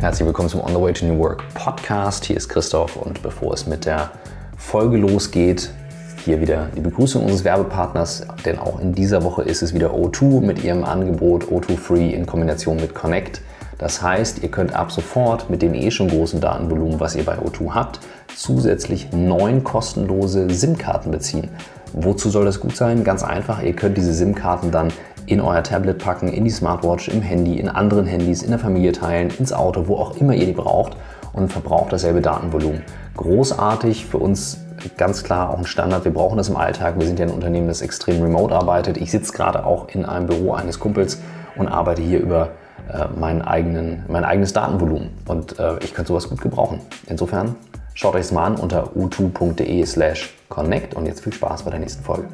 Herzlich willkommen zum On the Way to New Work Podcast. Hier ist Christoph und bevor es mit der Folge losgeht, hier wieder die Begrüßung unseres Werbepartners, denn auch in dieser Woche ist es wieder O2 mit ihrem Angebot O2 Free in Kombination mit Connect. Das heißt, ihr könnt ab sofort mit dem eh schon großen Datenvolumen, was ihr bei O2 habt, zusätzlich neun kostenlose SIM-Karten beziehen. Wozu soll das gut sein? Ganz einfach, ihr könnt diese SIM-Karten dann in euer Tablet packen, in die Smartwatch, im Handy, in anderen Handys, in der Familie teilen, ins Auto, wo auch immer ihr die braucht und verbraucht dasselbe Datenvolumen. Großartig, für uns ganz klar auch ein Standard. Wir brauchen das im Alltag. Wir sind ja ein Unternehmen, das extrem remote arbeitet. Ich sitze gerade auch in einem Büro eines Kumpels und arbeite hier über äh, meinen eigenen, mein eigenes Datenvolumen. Und äh, ich könnte sowas gut gebrauchen. Insofern schaut euch es mal an unter u2.de slash connect und jetzt viel Spaß bei der nächsten Folge.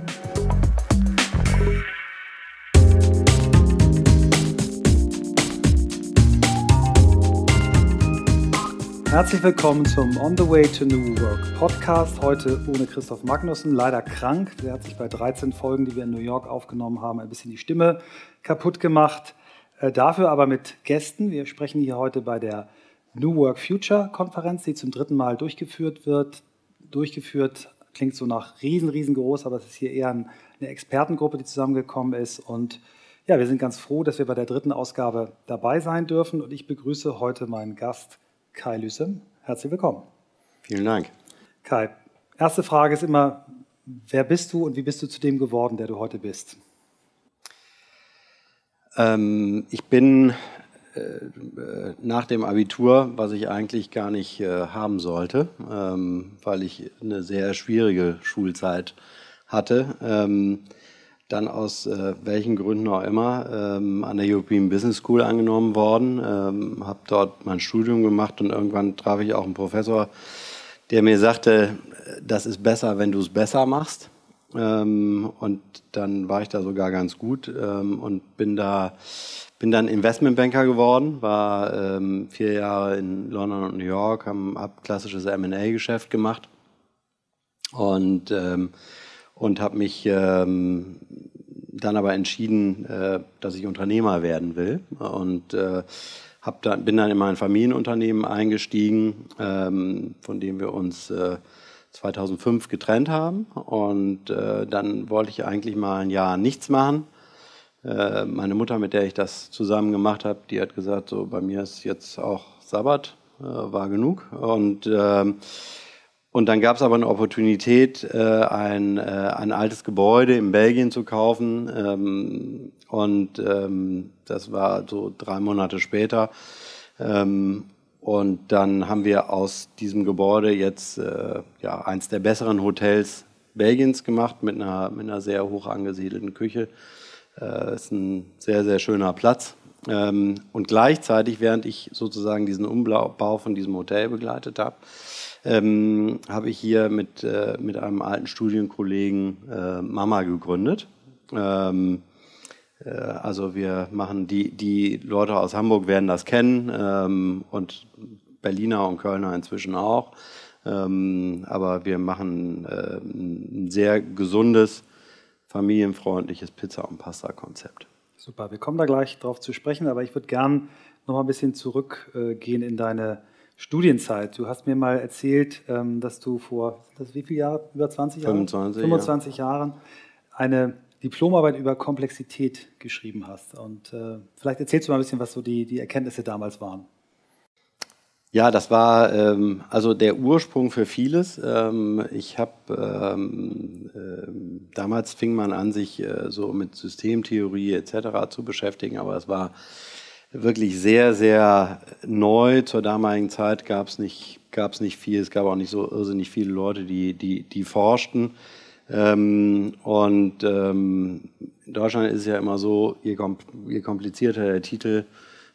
Herzlich willkommen zum On the Way to New Work Podcast. Heute ohne Christoph Magnussen, leider krank. Der hat sich bei 13 Folgen, die wir in New York aufgenommen haben, ein bisschen die Stimme kaputt gemacht. Äh, dafür aber mit Gästen. Wir sprechen hier heute bei der New Work Future Konferenz, die zum dritten Mal durchgeführt wird. Durchgeführt klingt so nach riesen, riesengroß, aber es ist hier eher eine Expertengruppe, die zusammengekommen ist. Und ja, wir sind ganz froh, dass wir bei der dritten Ausgabe dabei sein dürfen. Und ich begrüße heute meinen Gast, Kai Lüssem. Herzlich willkommen. Vielen Dank. Kai, erste Frage ist immer, wer bist du und wie bist du zu dem geworden, der du heute bist? Ähm, ich bin äh, nach dem Abitur, was ich eigentlich gar nicht äh, haben sollte, ähm, weil ich eine sehr schwierige Schulzeit hatte, ähm, dann aus äh, welchen Gründen auch immer ähm, an der European Business School angenommen worden, ähm, habe dort mein Studium gemacht und irgendwann traf ich auch einen Professor, der mir sagte, das ist besser, wenn du es besser machst. Ähm, und dann war ich da sogar ganz gut ähm, und bin da bin dann Investmentbanker geworden, war ähm, vier Jahre in London und New York, habe hab klassisches M&A-Geschäft gemacht und ähm, und habe mich ähm, dann aber entschieden, äh, dass ich Unternehmer werden will und äh, hab dann, bin dann in mein Familienunternehmen eingestiegen, ähm, von dem wir uns äh, 2005 getrennt haben und äh, dann wollte ich eigentlich mal ein Jahr nichts machen. Äh, meine Mutter, mit der ich das zusammen gemacht habe, die hat gesagt, so bei mir ist jetzt auch Sabbat, äh, war genug und ähm, und dann gab es aber eine Opportunität, äh, ein, äh, ein altes Gebäude in Belgien zu kaufen. Ähm, und ähm, das war so drei Monate später. Ähm, und dann haben wir aus diesem Gebäude jetzt äh, ja, eins der besseren Hotels Belgiens gemacht mit einer, mit einer sehr hoch angesiedelten Küche. Äh, ist ein sehr, sehr schöner Platz. Ähm, und gleichzeitig, während ich sozusagen diesen Umbau von diesem Hotel begleitet habe, ähm, habe ich hier mit, äh, mit einem alten Studienkollegen äh, Mama gegründet. Ähm, äh, also wir machen, die, die Leute aus Hamburg werden das kennen ähm, und Berliner und Kölner inzwischen auch. Ähm, aber wir machen äh, ein sehr gesundes, familienfreundliches Pizza- und Pasta-Konzept. Super, wir kommen da gleich drauf zu sprechen, aber ich würde gern noch mal ein bisschen zurückgehen in deine Studienzeit. Du hast mir mal erzählt, ähm, dass du vor das wie viele Jahre? Über 20 Jahre? 25, 25 ja. Jahren eine Diplomarbeit über Komplexität geschrieben hast. Und äh, vielleicht erzählst du mal ein bisschen, was so die, die Erkenntnisse damals waren. Ja, das war ähm, also der Ursprung für vieles. Ähm, ich habe ähm, äh, damals fing man an, sich äh, so mit Systemtheorie etc. zu beschäftigen, aber es war wirklich sehr, sehr neu. Zur damaligen Zeit gab es nicht, gab's nicht viel, es gab auch nicht so irrsinnig viele Leute, die, die, die forschten. Ähm, und ähm, in Deutschland ist es ja immer so, je, je komplizierter der Titel,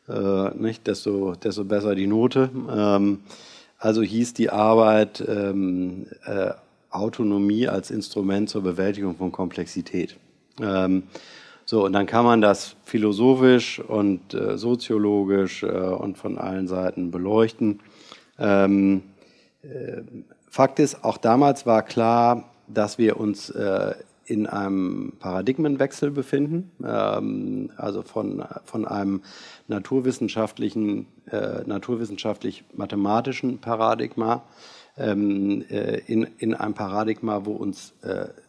äh, nicht, desto, desto besser die Note. Ähm, also hieß die Arbeit ähm, äh, Autonomie als Instrument zur Bewältigung von Komplexität. So, und dann kann man das philosophisch und äh, soziologisch äh, und von allen Seiten beleuchten. Ähm, äh, Fakt ist, auch damals war klar, dass wir uns äh, in einem Paradigmenwechsel befinden, ähm, also von, von einem naturwissenschaftlichen, äh, naturwissenschaftlich-mathematischen Paradigma ähm, äh, in, in ein Paradigma, wo uns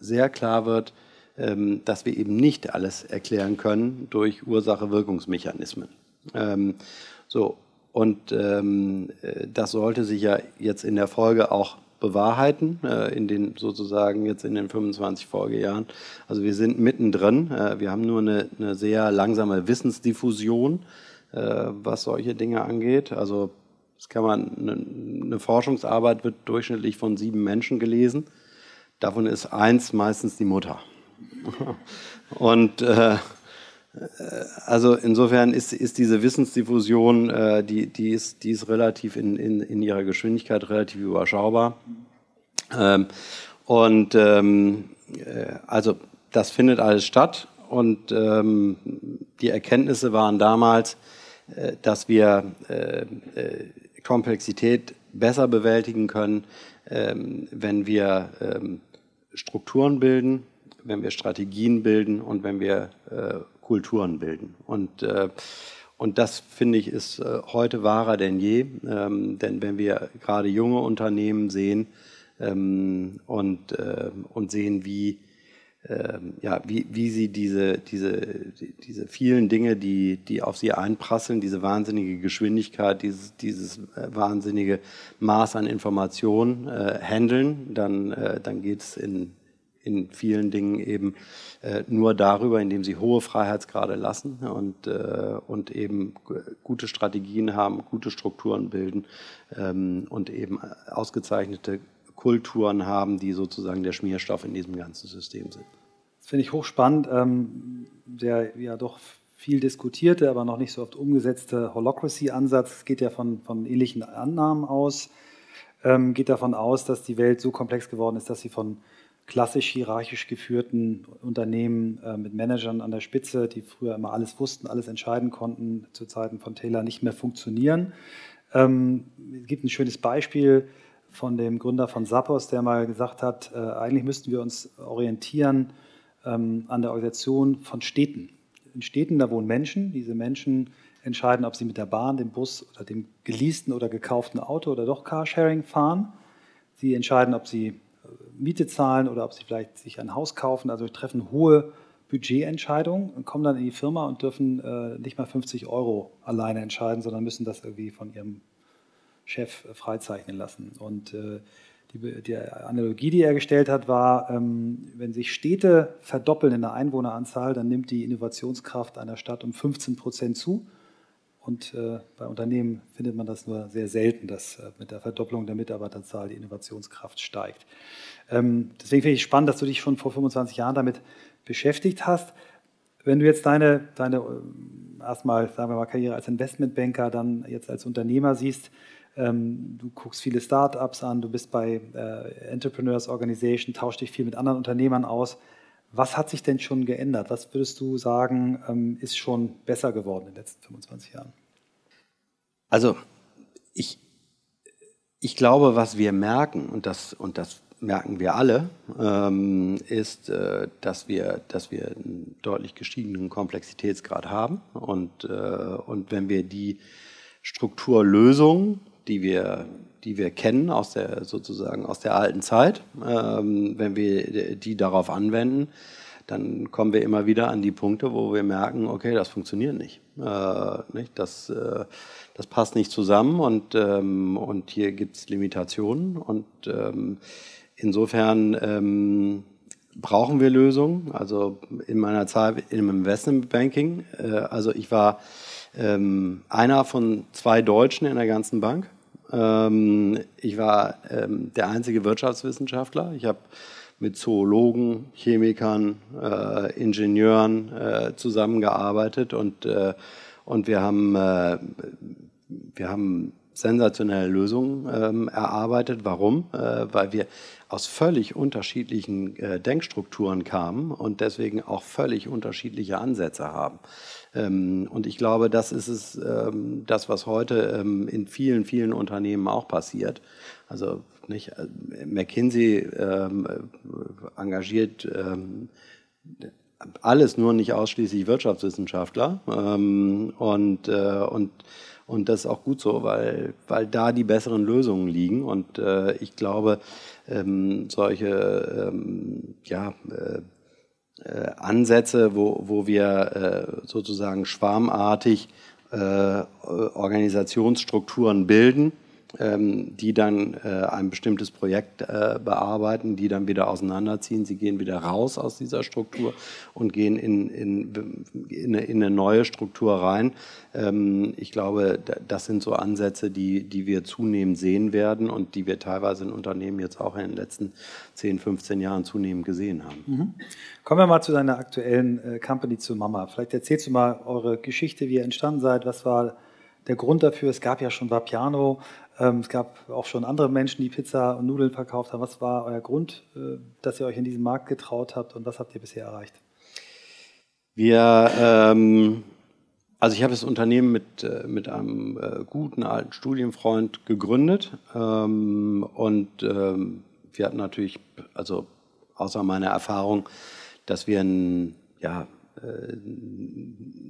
sehr klar wird, dass wir eben nicht alles erklären können durch Ursache-Wirkungsmechanismen. Ähm, so, und ähm, äh, das sollte sich ja jetzt in der Folge auch bewahrheiten, äh, in den sozusagen jetzt in den 25 Folgejahren. Also wir sind mittendrin. Äh, wir haben nur eine, eine sehr langsame Wissensdiffusion, was solche Dinge angeht. Also das kann man, eine, eine Forschungsarbeit wird durchschnittlich von sieben Menschen gelesen. Davon ist eins meistens die Mutter. Und äh, also insofern ist, ist diese Wissensdiffusion, äh, die, die, ist, die ist relativ in, in, in ihrer Geschwindigkeit relativ überschaubar. Ähm, und ähm, äh, also das findet alles statt und ähm, die Erkenntnisse waren damals, äh, dass wir äh, äh Komplexität besser bewältigen können, ähm, wenn wir ähm, Strukturen bilden, wenn wir Strategien bilden und wenn wir äh, Kulturen bilden. Und, äh, und das, finde ich, ist äh, heute wahrer denn je. Ähm, denn wenn wir gerade junge Unternehmen sehen ähm, und, äh, und sehen, wie, ähm, ja, wie, wie sie diese, diese, diese vielen Dinge, die, die auf sie einprasseln, diese wahnsinnige Geschwindigkeit, dieses, dieses äh, wahnsinnige Maß an Informationen äh, handeln, dann, äh, dann geht es in, in vielen Dingen eben äh, nur darüber, indem sie hohe Freiheitsgrade lassen und, äh, und eben gute Strategien haben, gute Strukturen bilden ähm, und eben ausgezeichnete Kulturen haben, die sozusagen der Schmierstoff in diesem ganzen System sind. Das finde ich hochspannend. Ähm, der ja doch viel diskutierte, aber noch nicht so oft umgesetzte Holocracy-Ansatz geht ja von, von ähnlichen Annahmen aus, ähm, geht davon aus, dass die Welt so komplex geworden ist, dass sie von klassisch hierarchisch geführten Unternehmen äh, mit Managern an der Spitze, die früher immer alles wussten, alles entscheiden konnten, zu Zeiten von Taylor nicht mehr funktionieren. Ähm, es gibt ein schönes Beispiel von dem Gründer von Zappos, der mal gesagt hat, äh, eigentlich müssten wir uns orientieren ähm, an der Organisation von Städten. In Städten, da wohnen Menschen. Diese Menschen entscheiden, ob sie mit der Bahn, dem Bus oder dem geleasten oder gekauften Auto oder doch Carsharing fahren. Sie entscheiden, ob sie Miete zahlen oder ob sie vielleicht sich ein Haus kaufen. Also treffen hohe Budgetentscheidungen und kommen dann in die Firma und dürfen äh, nicht mal 50 Euro alleine entscheiden, sondern müssen das irgendwie von ihrem Chef äh, freizeichnen lassen. Und äh, die, die, Analogie, die er gestellt hat, war, ähm, wenn sich Städte verdoppeln in der Einwohneranzahl, dann nimmt die Innovationskraft einer Stadt um 15 Prozent zu. Und äh, bei Unternehmen findet man das nur sehr selten, dass äh, mit der Verdopplung der Mitarbeiterzahl die Innovationskraft steigt. Ähm, deswegen finde ich spannend, dass du dich schon vor 25 Jahren damit beschäftigt hast. Wenn du jetzt deine, deine äh, erstmal, sagen wir mal, Karriere als Investmentbanker, dann jetzt als Unternehmer siehst, ähm, du guckst viele Startups an, du bist bei äh, Entrepreneurs Organization, tauschst dich viel mit anderen Unternehmern aus. Was hat sich denn schon geändert? Was würdest du sagen, ähm, ist schon besser geworden in den letzten 25 Jahren? Also ich, ich glaube, was wir merken, und das, und das merken wir alle, ähm, ist, äh, dass, wir, dass wir einen deutlich gestiegenen Komplexitätsgrad haben. Und, äh, und wenn wir die Strukturlösungen, die wir die wir kennen aus der sozusagen aus der alten Zeit. Ähm, wenn wir die darauf anwenden, dann kommen wir immer wieder an die Punkte, wo wir merken, okay, das funktioniert nicht. Äh, nicht? Das, äh, das passt nicht zusammen und, ähm, und hier gibt es Limitationen. Und ähm, insofern ähm, brauchen wir Lösungen. Also in meiner Zeit im Investmentbanking, äh, also ich war ähm, einer von zwei Deutschen in der ganzen Bank. Ähm, ich war ähm, der einzige Wirtschaftswissenschaftler. Ich habe mit Zoologen, Chemikern, äh, Ingenieuren äh, zusammengearbeitet und, äh, und wir haben, äh, wir haben sensationelle Lösungen ähm, erarbeitet. Warum? Äh, weil wir aus völlig unterschiedlichen äh, Denkstrukturen kamen und deswegen auch völlig unterschiedliche Ansätze haben. Ähm, und ich glaube, das ist es, ähm, das, was heute ähm, in vielen, vielen Unternehmen auch passiert. Also nicht, äh, McKinsey ähm, engagiert alles nur nicht ausschließlich Wirtschaftswissenschaftler und, äh, und, und das ist auch gut so, weil, weil da die besseren Lösungen liegen und äh, ich glaube, ähm, solche ähm, ja, äh, äh Ansätze, wo, wo wir äh, sozusagen schwarmartig äh, Organisationsstrukturen bilden, die dann äh, ein bestimmtes Projekt äh, bearbeiten, die dann wieder auseinanderziehen. Sie gehen wieder raus aus dieser Struktur und gehen in, in, in eine, neue Struktur rein. Ähm, ich glaube, das sind so Ansätze, die, die wir zunehmend sehen werden und die wir teilweise in Unternehmen jetzt auch in den letzten 10, 15 Jahren zunehmend gesehen haben. Mhm. Kommen wir mal zu deiner aktuellen äh, Company, zu Mama. Vielleicht erzählst du mal eure Geschichte, wie ihr entstanden seid. Was war der Grund dafür? Es gab ja schon Vapiano. Ähm, es gab auch schon andere Menschen, die Pizza und Nudeln verkauft haben. Was war euer Grund, äh, dass ihr euch in diesen Markt getraut habt und was habt ihr bisher erreicht? Wir, ähm, also ich habe das Unternehmen mit, äh, mit einem äh, guten alten Studienfreund gegründet ähm, und ähm, wir hatten natürlich, also außer meiner Erfahrung, dass wir ein ja, äh,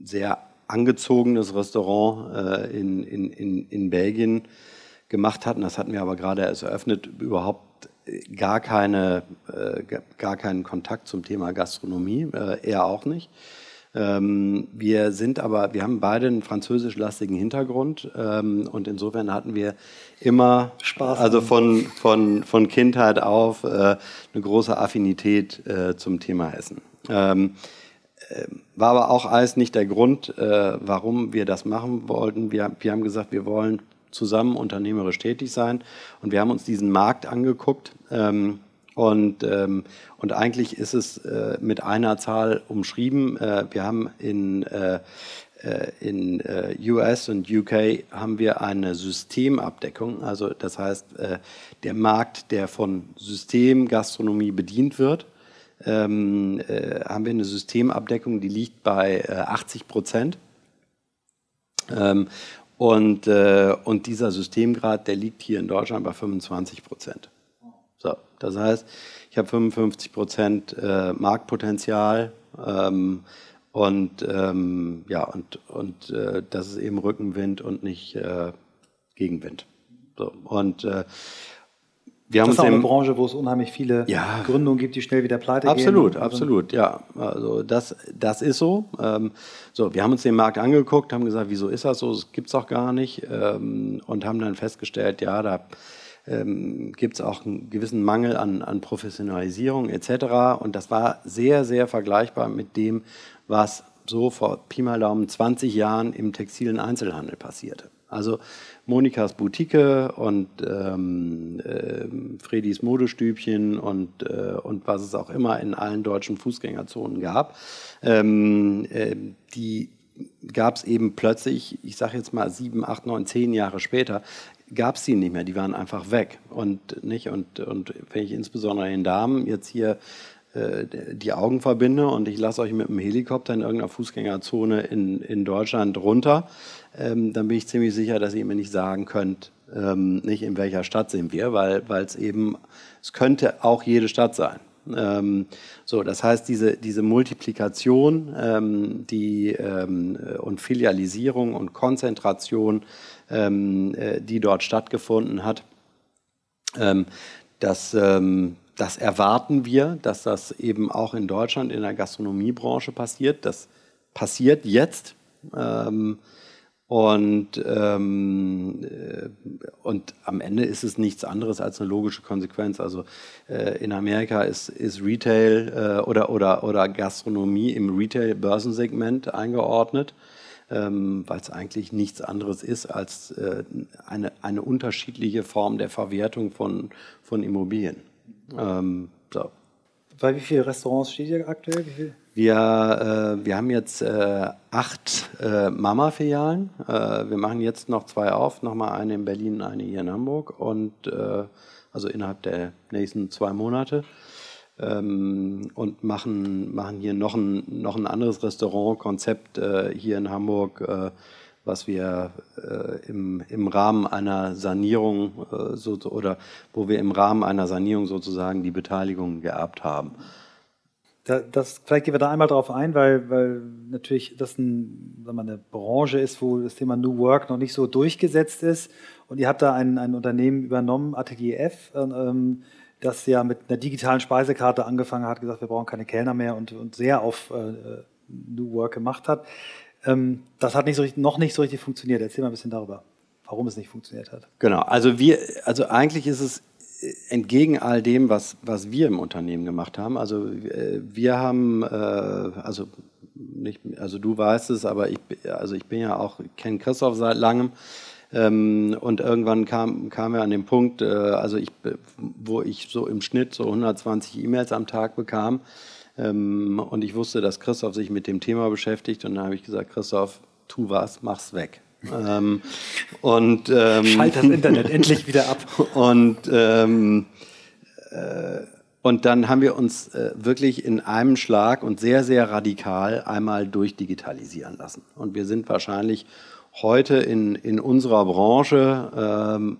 sehr angezogenes Restaurant äh, in, in, in, in Belgien gemacht hatten, das hatten wir aber gerade erst eröffnet, überhaupt gar, keine, äh, gar keinen Kontakt zum Thema Gastronomie, äh, er auch nicht. Ähm, wir sind aber, wir haben beide einen französischlastigen Hintergrund ähm, und insofern hatten wir immer Spaß, also von, von, von Kindheit auf äh, eine große Affinität äh, zum Thema Essen. Ähm, äh, war aber auch alles nicht der Grund, äh, warum wir das machen wollten. Wir, wir haben gesagt, wir wollen zusammen unternehmerisch tätig sein. Und wir haben uns diesen Markt angeguckt. Ähm, und, ähm, und eigentlich ist es äh, mit einer Zahl umschrieben. Äh, wir haben in, äh, äh in äh, US und UK haben wir eine Systemabdeckung. Also das heißt, äh, der Markt, der von Systemgastronomie bedient wird, ähm, haben wir eine Systemabdeckung, die liegt bei 80 Prozent. Ähm, und, äh, und dieser Systemgrad, der liegt hier in Deutschland bei 25 Prozent. So, das heißt, ich habe 55 Prozent äh, Marktpotenzial ähm, und, ähm, ja, und, und äh, das ist eben Rückenwind und nicht äh, Gegenwind. So, und äh, wir haben das ist auch eine Branche, wo es unheimlich viele ja, Gründungen gibt, die schnell wieder pleite absolut, gehen. Absolut, absolut, ja. Also das, das ist so. Ähm, so, wir haben uns den Markt angeguckt, haben gesagt, wieso ist das so? Das gibt es auch gar nicht. Ähm, und haben dann festgestellt, ja, da ähm, gibt es auch einen gewissen Mangel an, an Professionalisierung etc. Und das war sehr, sehr vergleichbar mit dem, was so vor Pi mal Daumen 20 Jahren im textilen Einzelhandel passierte. Also Monikas Boutique und ähm, äh, Fredis Modestübchen und, äh, und was es auch immer in allen deutschen Fußgängerzonen gab, ähm, äh, die gab es eben plötzlich, ich sage jetzt mal sieben, acht, neun, zehn Jahre später, gab es die nicht mehr, die waren einfach weg. Und, nicht, und, und wenn ich insbesondere den Damen jetzt hier äh, die Augen verbinde und ich lasse euch mit dem Helikopter in irgendeiner Fußgängerzone in, in Deutschland runter, ähm, dann bin ich ziemlich sicher, dass ihr mir nicht sagen könnt, ähm, nicht in welcher Stadt sind wir, weil es eben, es könnte auch jede Stadt sein. Ähm, so, das heißt, diese, diese Multiplikation ähm, die, ähm, und Filialisierung und Konzentration, ähm, äh, die dort stattgefunden hat, ähm, das, ähm, das erwarten wir, dass das eben auch in Deutschland in der Gastronomiebranche passiert. Das passiert jetzt. Und, ähm, äh, und am Ende ist es nichts anderes als eine logische Konsequenz. Also äh, in Amerika ist, ist Retail äh, oder, oder, oder Gastronomie im Retail-Börsensegment eingeordnet, ähm, weil es eigentlich nichts anderes ist als äh, eine, eine unterschiedliche Form der Verwertung von, von Immobilien. Ähm, so. Bei wie vielen Restaurants steht ihr aktuell? Wie viel? Wir, äh, wir haben jetzt äh, acht äh, Mama-Filialen. Äh, wir machen jetzt noch zwei auf, nochmal eine in Berlin, eine hier in Hamburg und äh, also innerhalb der nächsten zwei Monate. Ähm, und machen, machen hier noch ein, noch ein anderes Restaurantkonzept äh, hier in Hamburg was wir äh, im, im Rahmen einer Sanierung äh, so, oder wo wir im Rahmen einer Sanierung sozusagen die Beteiligung geerbt haben. Da, das, vielleicht gehen wir da einmal drauf ein, weil, weil natürlich das ein, sagen wir, eine Branche ist, wo das Thema New Work noch nicht so durchgesetzt ist. Und ihr habt da ein, ein Unternehmen übernommen, Atelier F, ähm, das ja mit einer digitalen Speisekarte angefangen hat, gesagt, wir brauchen keine Kellner mehr und, und sehr auf äh, New Work gemacht hat. Ähm, das hat nicht so, noch nicht so richtig funktioniert. Erzähl mal ein bisschen darüber, warum es nicht funktioniert hat. Genau, also wir, also eigentlich ist es entgegen all dem, was, was wir im Unternehmen gemacht haben. Also äh, wir haben, äh, also nicht, also du weißt es, aber ich, also ich bin ja auch, kenne Christoph seit langem. Ähm, und irgendwann kam, kam er an den Punkt, äh, also ich, wo ich so im Schnitt so 120 E-Mails am Tag bekam. Ähm, und ich wusste, dass Christoph sich mit dem Thema beschäftigt. Und dann habe ich gesagt, Christoph, tu was, mach's weg. Ähm, und, ähm, Schalt das Internet endlich wieder ab. Und, ähm, äh, und dann haben wir uns äh, wirklich in einem Schlag und sehr, sehr radikal einmal durchdigitalisieren lassen. Und wir sind wahrscheinlich heute in, in unserer Branche ähm,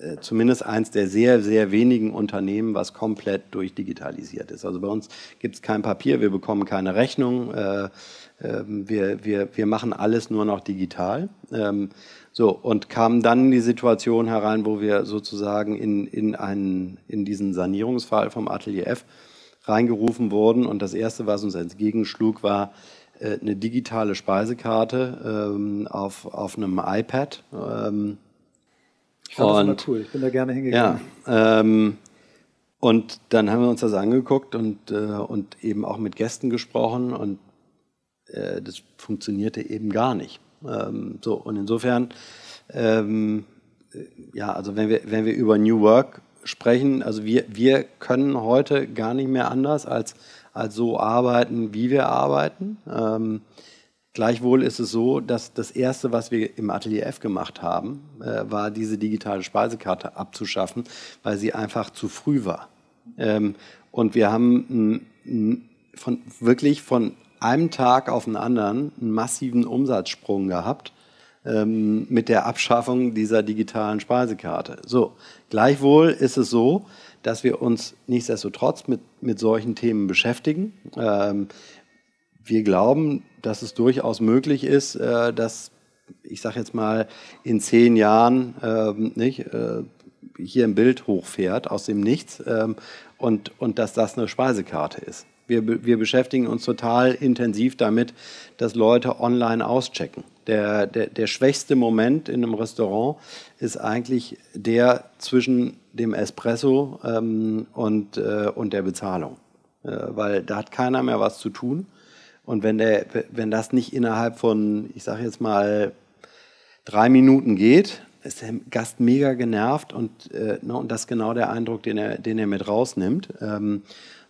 äh, zumindest eins der sehr, sehr wenigen Unternehmen, was komplett durchdigitalisiert ist. Also bei uns gibt es kein Papier, wir bekommen keine Rechnung. Äh, wir, wir, wir machen alles nur noch digital. Ähm, so, und kamen dann in die Situation herein, wo wir sozusagen in, in, einen, in diesen Sanierungsfall vom Atelier F reingerufen wurden. Und das Erste, was uns entgegenschlug, war äh, eine digitale Speisekarte ähm, auf, auf einem iPad. Ähm, ich fand und, das immer cool, ich bin da gerne hingegangen. Ja, ähm, und dann haben wir uns das angeguckt und, äh, und eben auch mit Gästen gesprochen und äh, das funktionierte eben gar nicht. Ähm, so, und insofern, ähm, ja, also wenn wir, wenn wir über New Work sprechen, also wir, wir können heute gar nicht mehr anders als, als so arbeiten, wie wir arbeiten. Ähm, gleichwohl ist es so, dass das Erste, was wir im Atelier F gemacht haben, äh, war diese digitale Speisekarte abzuschaffen, weil sie einfach zu früh war. Ähm, und wir haben von, wirklich von einem Tag auf den anderen einen massiven Umsatzsprung gehabt ähm, mit der Abschaffung dieser digitalen Speisekarte. So, gleichwohl ist es so, dass wir uns nichtsdestotrotz mit, mit solchen Themen beschäftigen. Ähm, wir glauben, dass es durchaus möglich ist, äh, dass, ich sage jetzt mal, in zehn Jahren ähm, nicht, äh, hier ein Bild hochfährt aus dem Nichts ähm, und, und dass das eine Speisekarte ist. Wir, wir beschäftigen uns total intensiv damit, dass Leute online auschecken. Der, der, der schwächste Moment in einem Restaurant ist eigentlich der zwischen dem Espresso ähm, und, äh, und der Bezahlung. Äh, weil da hat keiner mehr was zu tun. Und wenn, der, wenn das nicht innerhalb von, ich sage jetzt mal, drei Minuten geht, ist der Gast mega genervt und, äh, ne, und das ist genau der Eindruck, den er, den er mit rausnimmt. Ähm,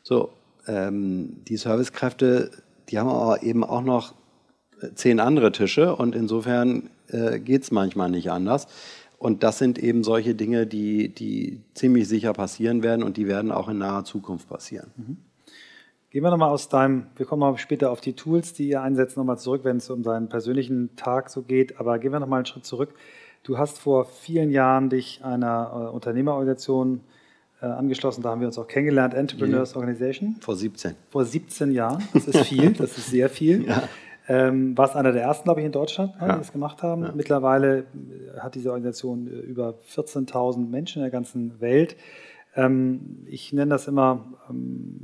so, ähm, die Servicekräfte, die haben aber eben auch noch äh, zehn andere Tische und insofern äh, geht es manchmal nicht anders. Und das sind eben solche Dinge, die, die ziemlich sicher passieren werden und die werden auch in naher Zukunft passieren. Mhm. Gehen wir nochmal aus deinem, wir kommen mal später auf die Tools, die ihr einsetzt, nochmal zurück, wenn es um deinen persönlichen Tag so geht. Aber gehen wir nochmal einen Schritt zurück. Du hast vor vielen Jahren dich einer äh, Unternehmerorganisation äh, angeschlossen. Da haben wir uns auch kennengelernt, Entrepreneurs ja. Organization. Vor 17. Vor 17 Jahren. Das ist viel, das ist sehr viel. Ja. Ähm, warst einer der ersten, glaube ich, in Deutschland, ja. die das gemacht haben. Ja. Mittlerweile äh, hat diese Organisation äh, über 14.000 Menschen in der ganzen Welt. Ähm, ich nenne das immer, ähm,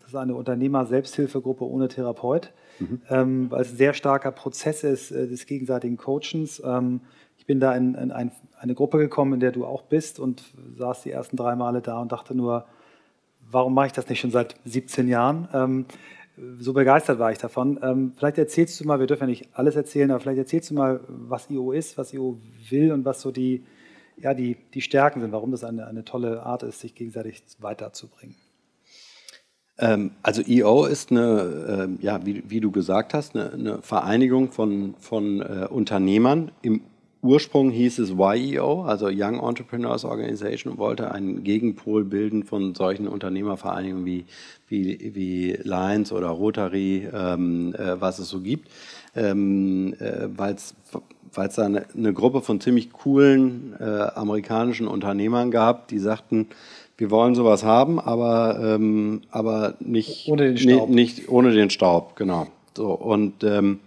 das ist eine Unternehmer-Selbsthilfegruppe ohne Therapeut, mhm. ähm, weil es ein sehr starker Prozess ist äh, des gegenseitigen Coachens. Ähm, ich bin da in, in ein, eine Gruppe gekommen, in der du auch bist und saß die ersten drei Male da und dachte nur, warum mache ich das nicht schon seit 17 Jahren? Ähm, so begeistert war ich davon. Ähm, vielleicht erzählst du mal, wir dürfen ja nicht alles erzählen, aber vielleicht erzählst du mal, was IO ist, was IO will und was so die, ja, die, die Stärken sind, warum das eine, eine tolle Art ist, sich gegenseitig weiterzubringen. Ähm, also IO ist eine, äh, ja, wie, wie, du gesagt hast, eine, eine Vereinigung von, von äh, Unternehmern im Ursprung hieß es YEO, also Young Entrepreneurs Organization, wollte einen Gegenpol bilden von solchen Unternehmervereinigungen wie, wie, wie Lions oder Rotary, ähm, äh, was es so gibt, ähm, äh, weil es weil es da eine, eine, Gruppe von ziemlich coolen äh, amerikanischen Unternehmern gab, die sagten, wir wollen sowas haben, aber, ähm, aber nicht, ohne den Staub. Nicht, nicht ohne den Staub, genau. So, und ähm,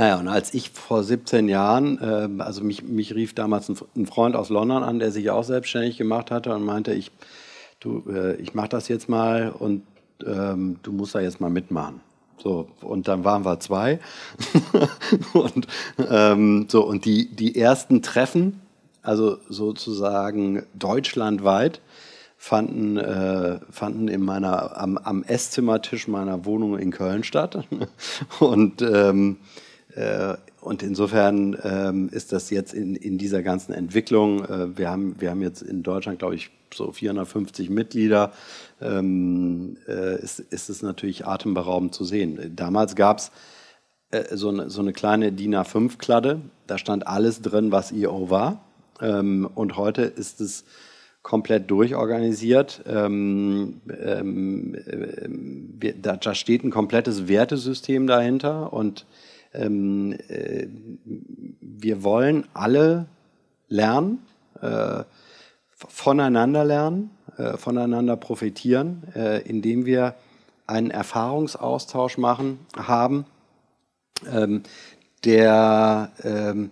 naja, und als ich vor 17 Jahren, äh, also mich, mich rief damals ein, ein, Freund aus London an, der sich auch selbstständig gemacht hatte und meinte, ich, äh, ich mache das jetzt mal und ähm, du musst da jetzt mal mitmachen. So, und dann waren wir zwei. und ähm, so, und die, die ersten Treffen, also sozusagen deutschlandweit, fanden, äh, fanden in meiner, am, am Esszimmertisch meiner Wohnung in Köln statt. und, ähm, äh, und insofern ähm, ist das jetzt in, in dieser ganzen Entwicklung, äh, wir, haben, wir haben jetzt in Deutschland, glaube ich, so 450 Mitglieder, ähm, äh, ist, ist es natürlich atemberaubend zu sehen. Damals gab es äh, so, eine, so eine kleine DIN A5-Kladde, da stand alles drin, was IO war. Ähm, und heute ist es komplett durchorganisiert. Äh, da, steht ein komplettes Wertesystem dahinter und ähm, äh, wir wollen alle lernen, äh, voneinander lernen, äh, voneinander profitieren, äh, indem wir einen Erfahrungsaustausch machen, haben, ähm, der ähm,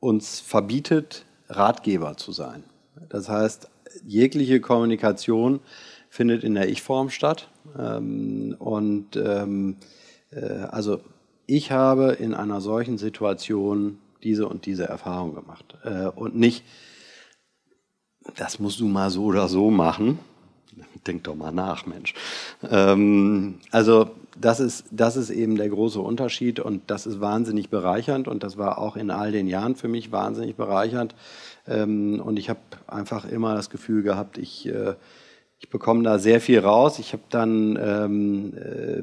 uns verbietet, Ratgeber zu sein. Das heißt, jegliche Kommunikation findet in der Ich-Form statt. Ähm, und ähm, äh, also ich habe in einer solchen Situation diese und diese Erfahrung gemacht. Äh, und nicht, das musst du mal so oder so machen. Denk doch mal nach, Mensch. Ähm, also das ist, das ist eben der große Unterschied und das ist wahnsinnig bereichernd und das war auch in all den Jahren für mich wahnsinnig bereichernd. Ähm, und ich habe einfach immer das Gefühl gehabt, ich, äh, ich bekomme da sehr viel raus. Ich habe dann ähm, äh,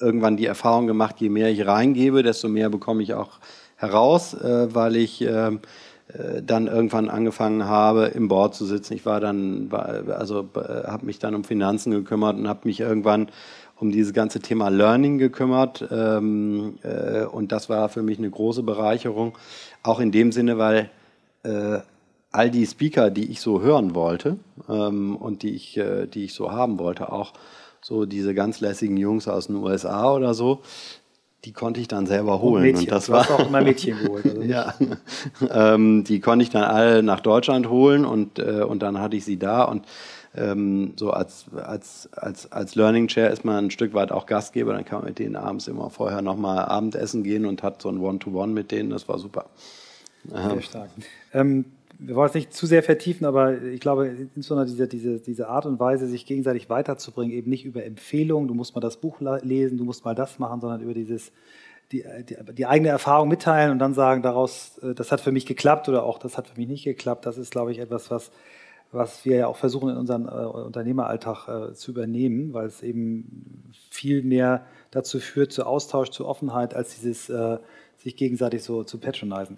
irgendwann die Erfahrung gemacht, je mehr ich reingebe, desto mehr bekomme ich auch heraus, äh, weil ich ähm, äh, dann irgendwann angefangen habe, im Board zu sitzen. Ich war dann, also äh, habe mich dann um Finanzen gekümmert und habe mich irgendwann um dieses ganze Thema Learning gekümmert. Ähm, äh, und das war für mich eine große Bereicherung. Auch in dem Sinne, weil äh, all die Speaker, die ich so hören wollte ähm, und die ich, äh, die ich so haben wollte, auch so diese ganz lässigen Jungs aus den USA oder so, die konnte ich dann selber holen. Und, Mädchen. und das du war hast auch immer Mädchen geholt. Also ja, ähm, die konnte ich dann alle nach Deutschland holen und, äh, und dann hatte ich sie da und ähm, so als, als, als, als Learning Chair ist man ein Stück weit auch Gastgeber, dann kann man mit denen abends immer vorher nochmal Abendessen gehen und hat so ein One-to-One -One mit denen, das war super. Sehr stark. Ähm, wir wollen es nicht zu sehr vertiefen, aber ich glaube, insbesondere diese, diese, diese Art und Weise, sich gegenseitig weiterzubringen, eben nicht über Empfehlungen, du musst mal das Buch lesen, du musst mal das machen, sondern über dieses, die, die, die, eigene Erfahrung mitteilen und dann sagen, daraus, äh, das hat für mich geklappt oder auch das hat für mich nicht geklappt. Das ist, glaube ich, etwas, was, was wir ja auch versuchen in unserem äh, Unternehmeralltag äh, zu übernehmen, weil es eben viel mehr dazu führt, zu Austausch, zu Offenheit, als dieses äh, sich gegenseitig so zu patronisen.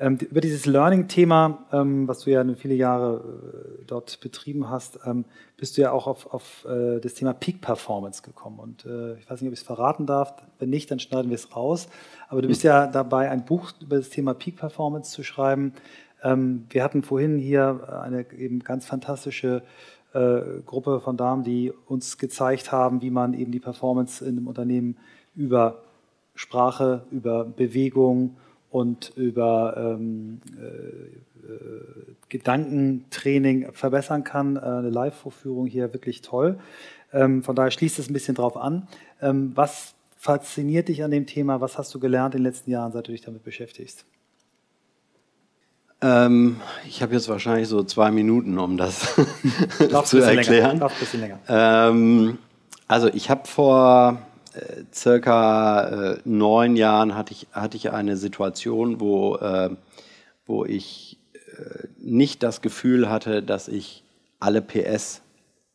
Ähm, über dieses Learning-Thema, ähm, was du ja viele Jahre äh, dort betrieben hast, ähm, bist du ja auch auf, auf äh, das Thema Peak Performance gekommen. Und äh, ich weiß nicht, ob ich es verraten darf. Wenn nicht, dann schneiden wir es raus. Aber du bist ja dabei, ein Buch über das Thema Peak Performance zu schreiben. Ähm, wir hatten vorhin hier eine eben ganz fantastische äh, Gruppe von Damen, die uns gezeigt haben, wie man eben die Performance in einem Unternehmen über Sprache, über Bewegung, und über ähm, äh, äh, Gedankentraining verbessern kann. Äh, eine Live-Vorführung hier wirklich toll. Ähm, von daher schließt es ein bisschen drauf an. Ähm, was fasziniert dich an dem Thema? Was hast du gelernt in den letzten Jahren, seit du dich damit beschäftigst? Ähm, ich habe jetzt wahrscheinlich so zwei Minuten, um das zu erklären. Länger. Bisschen länger. Ähm, also ich habe vor circa äh, neun Jahren hatte ich, hatte ich eine Situation, wo, äh, wo ich äh, nicht das Gefühl hatte, dass ich alle PS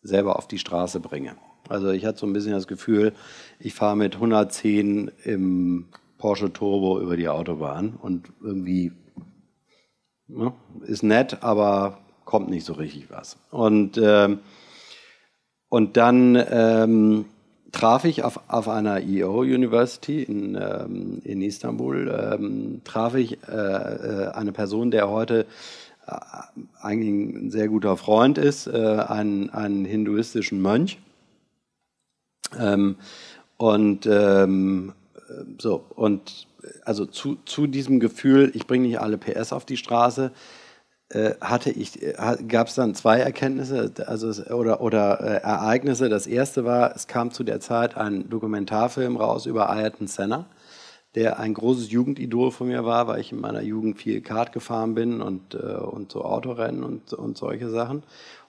selber auf die Straße bringe. Also ich hatte so ein bisschen das Gefühl, ich fahre mit 110 im Porsche Turbo über die Autobahn und irgendwie ne, ist nett, aber kommt nicht so richtig was. Und, ähm, und dann ähm, traf ich auf, auf einer EO University in, ähm, in Istanbul, ähm, traf ich äh, äh, eine Person, der heute äh, eigentlich ein sehr guter Freund ist, äh, einen, einen hinduistischen Mönch. Ähm, und ähm, so, und also zu, zu diesem Gefühl, ich bringe nicht alle PS auf die Straße, hatte ich, äh, gab es dann zwei Erkenntnisse also, oder, oder äh, Ereignisse. Das erste war, es kam zu der Zeit ein Dokumentarfilm raus über Ayrton Senna, der ein großes Jugendidol von mir war, weil ich in meiner Jugend viel Kart gefahren bin und, äh, und so Autorennen und, und solche Sachen.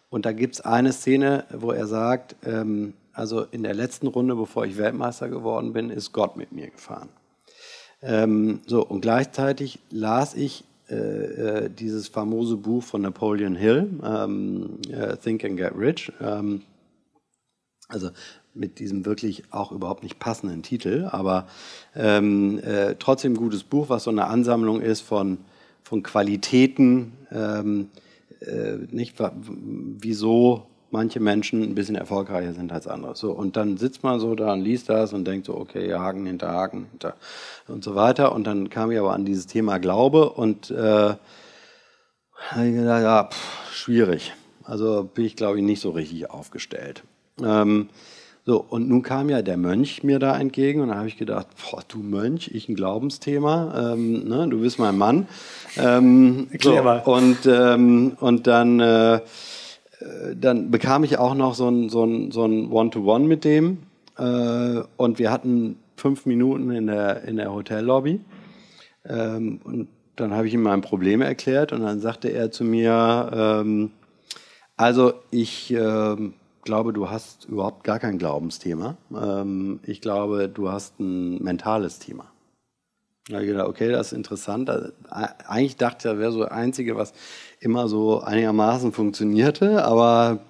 Und da gibt es eine Szene, wo er sagt, ähm, also in der letzten Runde, bevor ich Weltmeister geworden bin, ist Gott mit mir gefahren. Ähm, so, und gleichzeitig las ich äh, äh, dieses famose Buch von Napoleon Hill, ähm, äh, Think and Get Rich. Ähm, also mit diesem wirklich auch überhaupt nicht passenden Titel, aber ähm, äh, trotzdem gutes Buch, was so eine Ansammlung ist von, von Qualitäten, ähm, äh, nicht wieso manche Menschen ein bisschen erfolgreicher sind als andere. So, und dann sitzt man so da und liest das und denkt so, okay, Haken hinter Haken hinter und so weiter. Und dann kam ich aber an dieses Thema Glaube und äh, ich gedacht, ja, pff, schwierig. Also bin ich, glaube ich, nicht so richtig aufgestellt. Ähm, so, und nun kam ja der Mönch mir da entgegen und da habe ich gedacht, boah, du Mönch, ich ein Glaubensthema, ähm, ne, du bist mein Mann. Ähm, so, und, ähm, und dann äh, dann bekam ich auch noch so ein, so ein, so ein One-to-One mit dem. Äh, und wir hatten fünf Minuten in der, in der Hotellobby. Ähm, und dann habe ich ihm mein Problem erklärt und dann sagte er zu mir, ähm, also ich äh, glaube, du hast überhaupt gar kein Glaubensthema. Ähm, ich glaube, du hast ein mentales Thema. Ich gedacht, okay, das ist interessant. Also, eigentlich dachte ich, das wäre so das Einzige, was immer so einigermaßen funktionierte, aber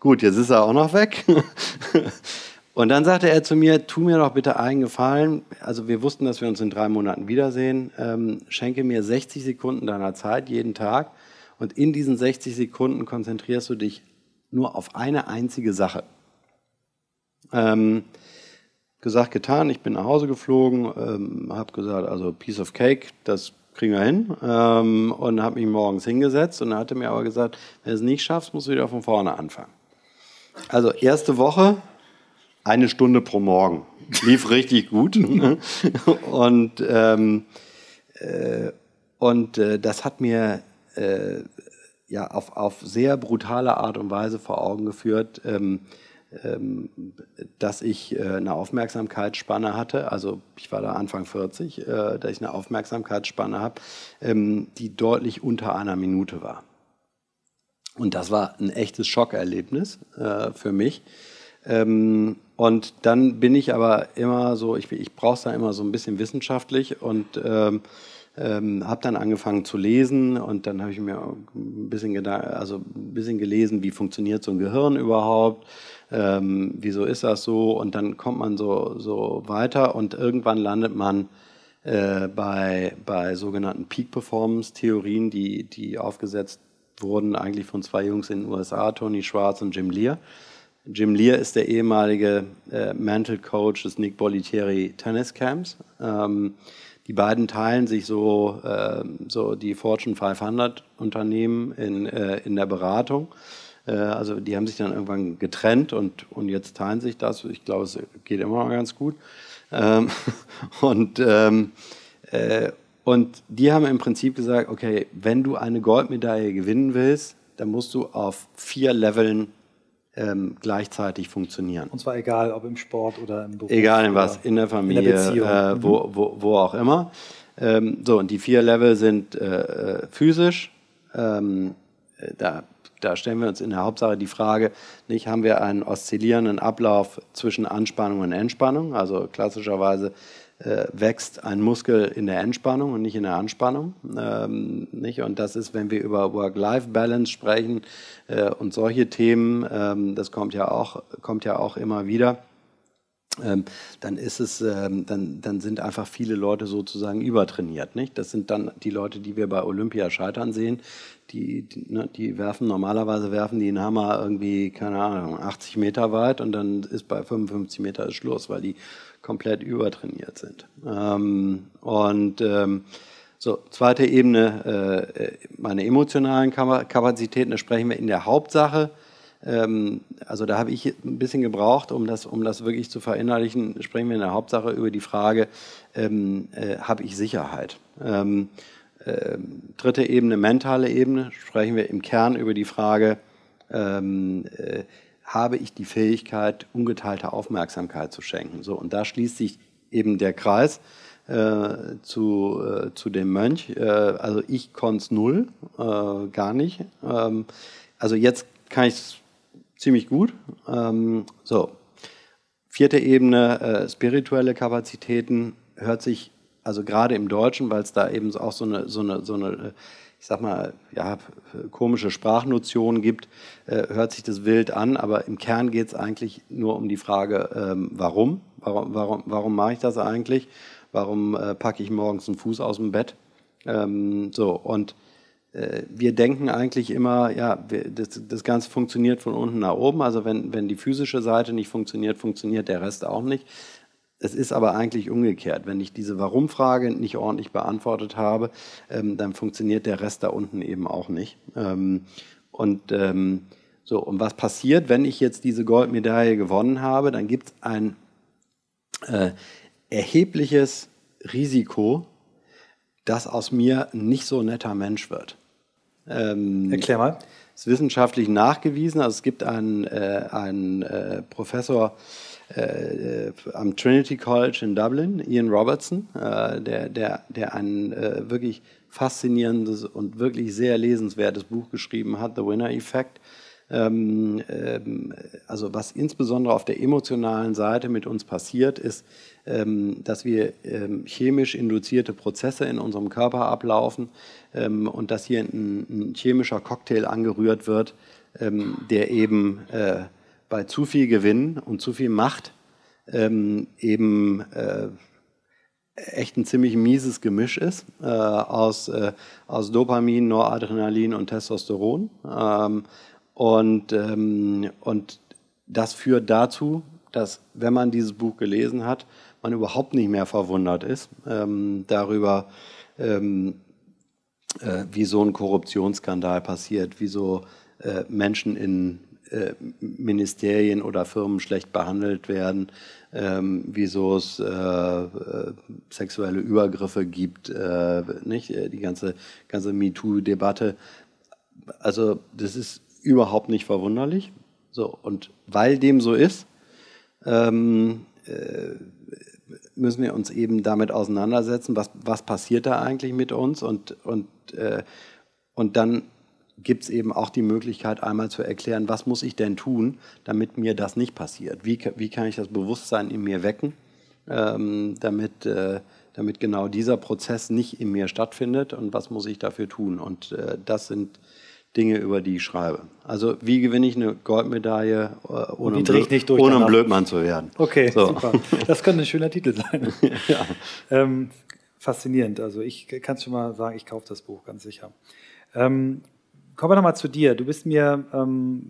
gut, jetzt ist er auch noch weg. Und dann sagte er zu mir, tu mir doch bitte einen Gefallen. Also wir wussten, dass wir uns in drei Monaten wiedersehen. Ähm, schenke mir 60 Sekunden deiner Zeit jeden Tag. Und in diesen 60 Sekunden konzentrierst du dich nur auf eine einzige Sache. Ähm, gesagt, getan, ich bin nach Hause geflogen, ähm, habe gesagt, also Piece of Cake, das kriegen wir hin. Ähm, und habe mich morgens hingesetzt und er hatte mir aber gesagt, wenn du es nicht schaffst, musst du wieder von vorne anfangen. Also erste Woche, eine Stunde pro Morgen. Lief richtig gut. und ähm, äh, und äh, das hat mir äh, ja auf, auf sehr brutale Art und Weise vor Augen geführt, ähm, dass ich äh, eine Aufmerksamkeitsspanne hatte. Also ich war da Anfang 40, äh, dass ich eine Aufmerksamkeitsspanne habe, ähm, die deutlich unter einer Minute war. Und das war ein echtes Schockerlebnis äh, für mich. Ähm, und dann bin ich aber immer so, ich, ich brauche es da immer so ein bisschen wissenschaftlich und ähm, ähm, habe dann angefangen zu lesen und dann habe ich mir ein bisschen, also ein bisschen gelesen, wie funktioniert so ein Gehirn überhaupt, ähm, wieso ist das so und dann kommt man so, so weiter und irgendwann landet man äh, bei, bei sogenannten Peak Performance Theorien, die, die aufgesetzt wurden eigentlich von zwei Jungs in den USA, Tony Schwarz und Jim Lear. Jim Lear ist der ehemalige äh, Mental Coach des Nick Bolitieri Tennis Camps. Ähm, die beiden teilen sich so, äh, so die Fortune 500 Unternehmen in, äh, in der Beratung. Äh, also die haben sich dann irgendwann getrennt und, und jetzt teilen sich das. Ich glaube, es geht immer noch ganz gut. Ähm, und, ähm, äh, und die haben im Prinzip gesagt, okay, wenn du eine Goldmedaille gewinnen willst, dann musst du auf vier Leveln ähm, gleichzeitig funktionieren. Und zwar egal, ob im Sport oder im Beruf. Egal in was, in der Familie, in der äh, wo, mhm. wo, wo auch immer. Ähm, so, und die vier Level sind äh, äh physisch. Ähm, da da stellen wir uns in der Hauptsache die Frage, nicht haben wir einen oszillierenden Ablauf zwischen Anspannung und Entspannung, also klassischerweise äh, wächst ein Muskel in der Entspannung und nicht in der Anspannung. Ähm, nicht? Und das ist, wenn wir über Work-Life-Balance sprechen äh, und solche Themen, ähm, das kommt ja, auch, kommt ja auch immer wieder, ähm, dann ist es, ähm, dann, dann sind einfach viele Leute sozusagen übertrainiert. Nicht? Das sind dann die Leute, die wir bei Olympia scheitern sehen. Die, die, ne, die werfen normalerweise werfen die einen Hammer irgendwie, keine Ahnung, 80 Meter weit und dann ist bei 55 Meter Schluss, weil die komplett übertrainiert sind. Ähm, und ähm, so, zweite Ebene, äh, meine emotionalen Kapazitäten, da sprechen wir in der Hauptsache ähm, also da habe ich ein bisschen gebraucht, um das, um das wirklich zu verinnerlichen, sprechen wir in der Hauptsache über die Frage, ähm, äh, habe ich Sicherheit? Ähm, äh, dritte Ebene, mentale Ebene, sprechen wir im Kern über die Frage, ähm, äh, habe ich die Fähigkeit, ungeteilte Aufmerksamkeit zu schenken? So, und da schließt sich eben der Kreis. Äh, zu, äh, zu dem Mönch. Äh, also ich konnte es null, äh, gar nicht. Ähm, also jetzt kann ich es ziemlich gut. Ähm, so, vierte Ebene, äh, spirituelle Kapazitäten, hört sich also gerade im Deutschen, weil es da eben auch so eine, so eine, so eine äh, ich sag mal, ja, komische Sprachnotionen gibt, äh, hört sich das wild an, aber im Kern geht es eigentlich nur um die Frage, ähm, warum? Warum, warum, warum mache ich das eigentlich? Warum äh, packe ich morgens einen Fuß aus dem Bett? Ähm, so, und wir denken eigentlich immer, ja, das, das, Ganze funktioniert von unten nach oben. Also wenn, wenn die physische Seite nicht funktioniert, funktioniert der Rest auch nicht. Es ist aber eigentlich umgekehrt. Wenn ich diese Warum-Frage nicht ordentlich beantwortet habe, ähm, dann funktioniert der Rest da unten eben auch nicht. Ähm, und ähm, so, und was passiert, wenn ich jetzt diese Goldmedaille gewonnen habe? Dann gibt es ein äh, erhebliches Risiko, dass aus mir nicht so netter Mensch wird. Ähm, Erklär mal. Ist wissenschaftlich nachgewiesen. Also es gibt einen, äh, einen äh, Professor äh, am Trinity College in Dublin, Ian Robertson, äh, der, der, der ein äh, wirklich faszinierendes und wirklich sehr lesenswertes Buch geschrieben hat, The Winner Effect. Ähm, ähm, also was insbesondere auf der emotionalen Seite mit uns passiert, ist, ähm, dass wir ähm, chemisch induzierte Prozesse in unserem Körper ablaufen ähm, und dass hier ein, ein, chemischer Cocktail angerührt wird, ähm, der eben äh, bei zu viel Gewinn und zu viel Macht eben äh, echt ein ziemlich mieses Gemisch ist äh, aus, äh, aus Dopamin, Noradrenalin und Testosteron. Ähm, und, ähm, und das führt dazu, dass wenn man dieses Buch gelesen hat, man überhaupt nicht mehr verwundert ist ähm, darüber, ähm, äh, wie so ein Korruptionsskandal passiert, wie so äh, Menschen in äh, Ministerien oder Firmen schlecht behandelt werden, ähm, wieso es äh, äh, sexuelle Übergriffe gibt, äh, nicht? die ganze, ganze MeToo-Debatte. Also das ist überhaupt nicht verwunderlich. So, und weil dem so ist, ähm, äh, müssen wir uns eben damit auseinandersetzen, was, was passiert da eigentlich mit uns und, und, äh, und dann gibt es eben auch die Möglichkeit, einmal zu erklären, was muss ich denn tun, damit mir das nicht passiert? Wie, wie kann ich das Bewusstsein in mir wecken, ähm, damit, äh, damit genau dieser Prozess nicht in mir stattfindet und was muss ich dafür tun? Und äh, das sind Dinge, über die ich schreibe. Also wie gewinne ich eine Goldmedaille, äh, ohne, Blöd, ohne ein Blödmann zu werden. Okay, so. super. Das könnte ein schöner Titel sein. ja. ähm, faszinierend. Also ich kann schon mal sagen, ich kaufe das Buch, ganz sicher. Ähm, kommen wir nochmal zu dir. Du bist mir ähm,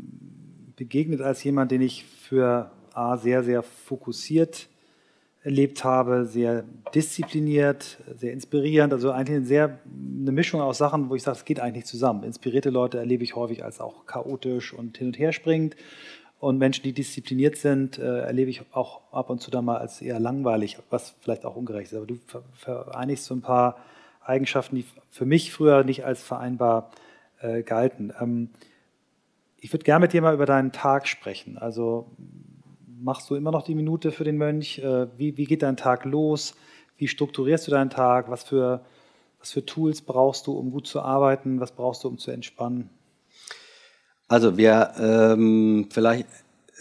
begegnet als jemand, den ich für A, sehr, sehr fokussiert erlebt habe, sehr diszipliniert, sehr inspirierend, also eigentlich eine sehr eine Mischung aus Sachen, wo ich sage, es geht eigentlich zusammen. Inspirierte Leute erlebe ich häufig als auch chaotisch und hin und her springend und Menschen, die diszipliniert sind, äh, erlebe ich auch ab und zu dann mal als eher langweilig, was vielleicht auch ungerecht ist. Aber du vereinigst so ein paar Eigenschaften, die für mich früher nicht als vereinbar äh, galten. Ähm, ich würde gerne mit dir mal über deinen Tag sprechen. Also machst du immer noch die Minute für den Mönch? Äh, wie, wie geht dein Tag los? Wie strukturierst du deinen Tag? Was für, was für Tools brauchst du, um gut zu arbeiten? Was brauchst du, um zu entspannen? Also wir ähm, vielleicht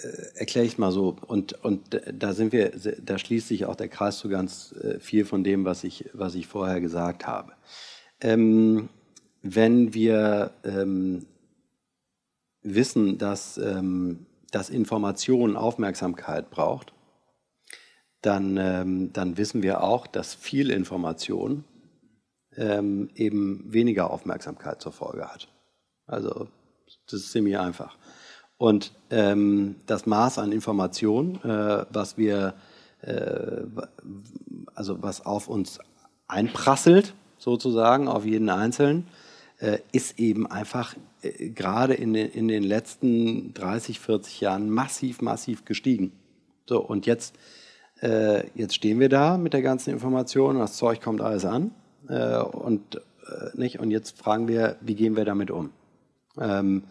äh, erkläre ich mal so und und da sind wir, da schließt sich auch der Kreis zu ganz äh, viel von dem, was ich was ich vorher gesagt habe. Ähm, wenn wir ähm, wissen, dass ähm, dass Information Aufmerksamkeit braucht, dann, ähm, dann wissen wir auch, dass viel Information ähm, eben weniger Aufmerksamkeit zur Folge hat. Also das ist ziemlich einfach. Und ähm, das Maß an Information, äh, was wir, äh, also was auf uns einprasselt, sozusagen, auf jeden Einzelnen, ist eben einfach äh, gerade in in den letzten 30, 40 Jahren massiv, massiv gestiegen. So, und jetzt, äh, jetzt stehen wir da mit der ganzen Information, das Zeug kommt alles an. Äh, und, nicht? und jetzt fragen wir, wie gehen wir damit um? Ähm,